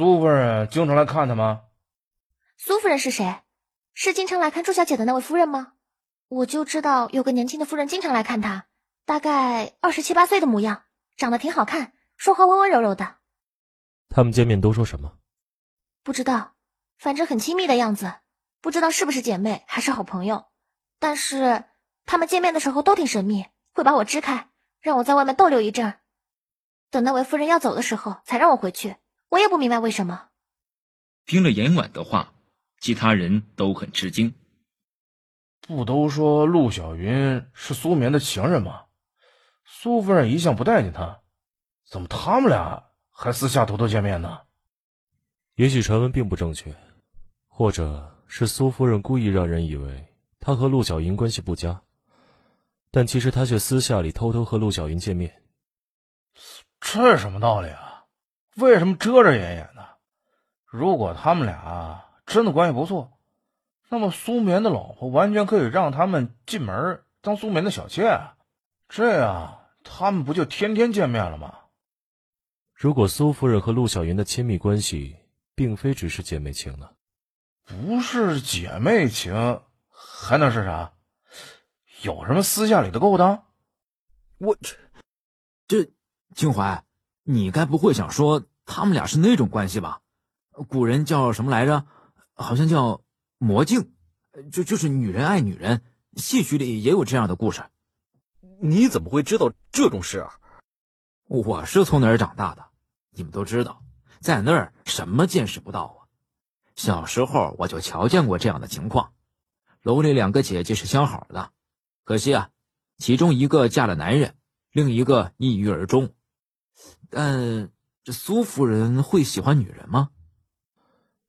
苏夫人经常来看他吗？苏夫人是谁？是经常来看朱小姐的那位夫人吗？我就知道有个年轻的夫人经常来看她，大概二十七八岁的模样，长得挺好看，说话温温柔柔的。他们见面都说什么？不知道，反正很亲密的样子，不知道是不是姐妹还是好朋友。但是他们见面的时候都挺神秘，会把我支开，让我在外面逗留一阵。等那位夫人要走的时候，才让我回去。我也不明白为什么。听了严婉的话，其他人都很吃惊。不都说陆小云是苏眠的情人吗？苏夫人一向不待见他，怎么他们俩还私下偷偷见面呢？也许传闻并不正确，或者是苏夫人故意让人以为他和陆小云关系不佳，但其实他却私下里偷偷和陆小云见面。这是什么道理啊？为什么遮遮掩掩的？如果他们俩真的关系不错，那么苏眠的老婆完全可以让他们进门当苏眠的小妾，这样他们不就天天见面了吗？如果苏夫人和陆小云的亲密关系并非只是姐妹情呢？不是姐妹情，还能是啥？有什么私下里的勾当？我这这。秦淮，你该不会想说他们俩是那种关系吧？古人叫什么来着？好像叫魔镜，就就是女人爱女人，戏曲里也有这样的故事。你怎么会知道这种事啊？我是从哪儿长大的？你们都知道，在那儿什么见识不到啊？小时候我就瞧见过这样的情况。楼里两个姐姐是相好的，可惜啊，其中一个嫁了男人，另一个抑郁而终。但这苏夫人会喜欢女人吗？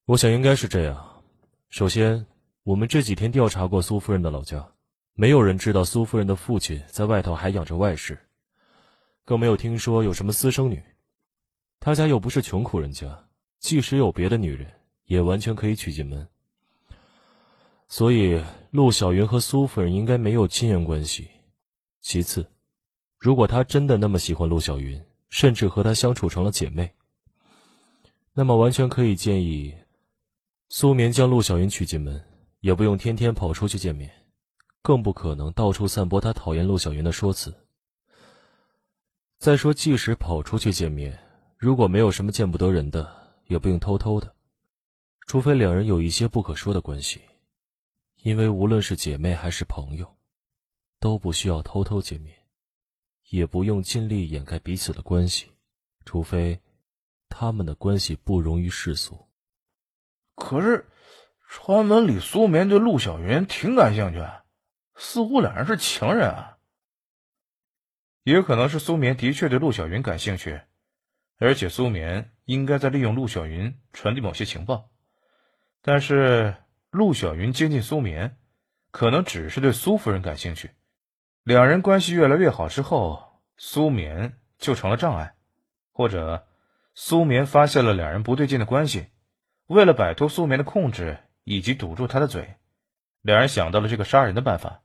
我想应该是这样。首先，我们这几天调查过苏夫人的老家，没有人知道苏夫人的父亲在外头还养着外室，更没有听说有什么私生女。他家又不是穷苦人家，即使有别的女人，也完全可以娶进门。所以，陆小云和苏夫人应该没有亲缘关系。其次，如果他真的那么喜欢陆小云，甚至和她相处成了姐妹，那么完全可以建议苏眠将陆小云娶进门，也不用天天跑出去见面，更不可能到处散播他讨厌陆小云的说辞。再说，即使跑出去见面，如果没有什么见不得人的，也不用偷偷的，除非两人有一些不可说的关系，因为无论是姐妹还是朋友，都不需要偷偷见面。也不用尽力掩盖彼此的关系，除非他们的关系不容于世俗。可是，传闻里苏眠对陆小云挺感兴趣，似乎两人是情人啊。也可能是苏眠的确对陆小云感兴趣，而且苏眠应该在利用陆小云传递某些情报。但是，陆小云接近苏眠，可能只是对苏夫人感兴趣。两人关系越来越好之后，苏眠就成了障碍，或者苏眠发现了两人不对劲的关系，为了摆脱苏眠的控制以及堵住他的嘴，两人想到了这个杀人的办法。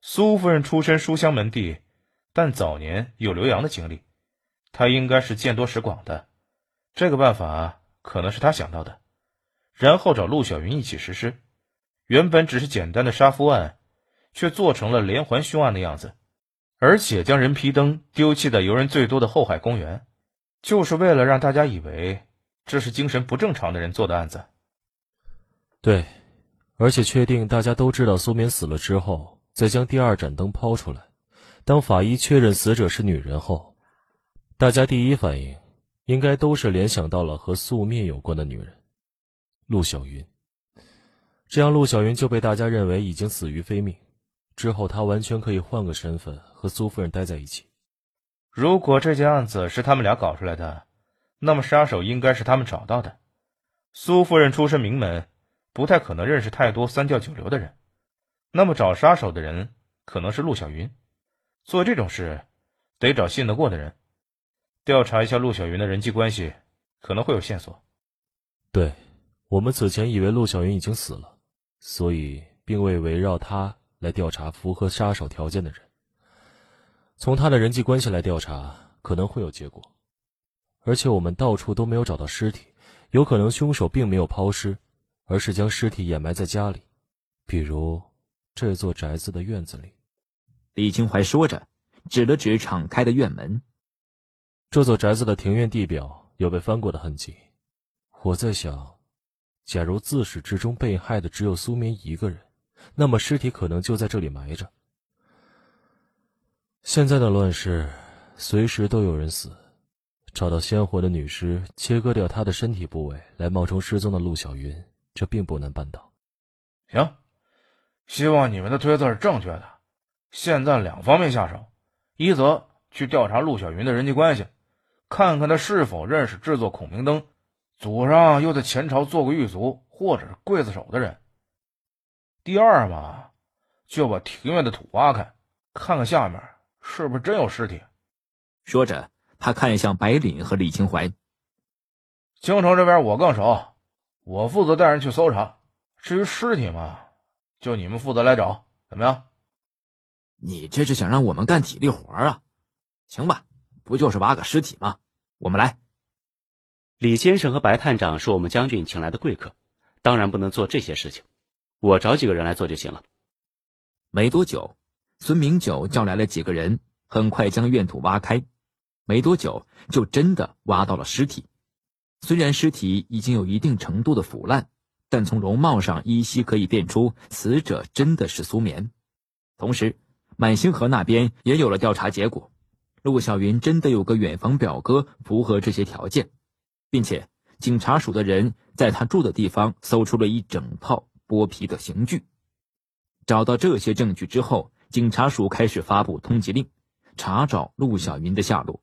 苏夫人出身书香门第，但早年有留洋的经历，她应该是见多识广的，这个办法可能是她想到的，然后找陆小云一起实施。原本只是简单的杀夫案。却做成了连环凶案的样子，而且将人皮灯丢弃在游人最多的后海公园，就是为了让大家以为这是精神不正常的人做的案子。对，而且确定大家都知道苏敏死了之后，再将第二盏灯抛出来。当法医确认死者是女人后，大家第一反应应该都是联想到了和素面有关的女人——陆小云。这样，陆小云就被大家认为已经死于非命。之后，他完全可以换个身份和苏夫人待在一起。如果这件案子是他们俩搞出来的，那么杀手应该是他们找到的。苏夫人出身名门，不太可能认识太多三教九流的人。那么找杀手的人可能是陆小云。做这种事，得找信得过的人，调查一下陆小云的人际关系，可能会有线索。对，我们此前以为陆小云已经死了，所以并未围绕他。来调查符合杀手条件的人，从他的人际关系来调查，可能会有结果。而且我们到处都没有找到尸体，有可能凶手并没有抛尸，而是将尸体掩埋在家里，比如这座宅子的院子里。李清怀说着，指了指敞开的院门。这座宅子的庭院地表有被翻过的痕迹。我在想，假如自始至终被害的只有苏眠一个人，那么尸体可能就在这里埋着。现在的乱世，随时都有人死。找到鲜活的女尸，切割掉她的身体部位，来冒充失踪的陆小云，这并不难办到。行，希望你们的推测是正确的。现在两方面下手：一则去调查陆小云的人际关系，看看他是否认识制作孔明灯、祖上又在前朝做过狱卒或者是刽子手的人；第二嘛，就把庭院的土挖开，看看下面是不是真有尸体。说着。他看向白领和李清怀。京城这边我更熟，我负责带人去搜查。至于尸体嘛，就你们负责来找，怎么样？你这是想让我们干体力活啊？行吧，不就是挖个尸体吗？我们来。李先生和白探长是我们将军请来的贵客，当然不能做这些事情。我找几个人来做就行了。没多久，孙明九叫来了几个人，很快将院土挖开。没多久，就真的挖到了尸体。虽然尸体已经有一定程度的腐烂，但从容貌上依稀可以辨出死者真的是苏眠。同时，满星河那边也有了调查结果：陆小云真的有个远房表哥符合这些条件，并且警察署的人在他住的地方搜出了一整套剥皮的刑具。找到这些证据之后，警察署开始发布通缉令，查找陆小云的下落。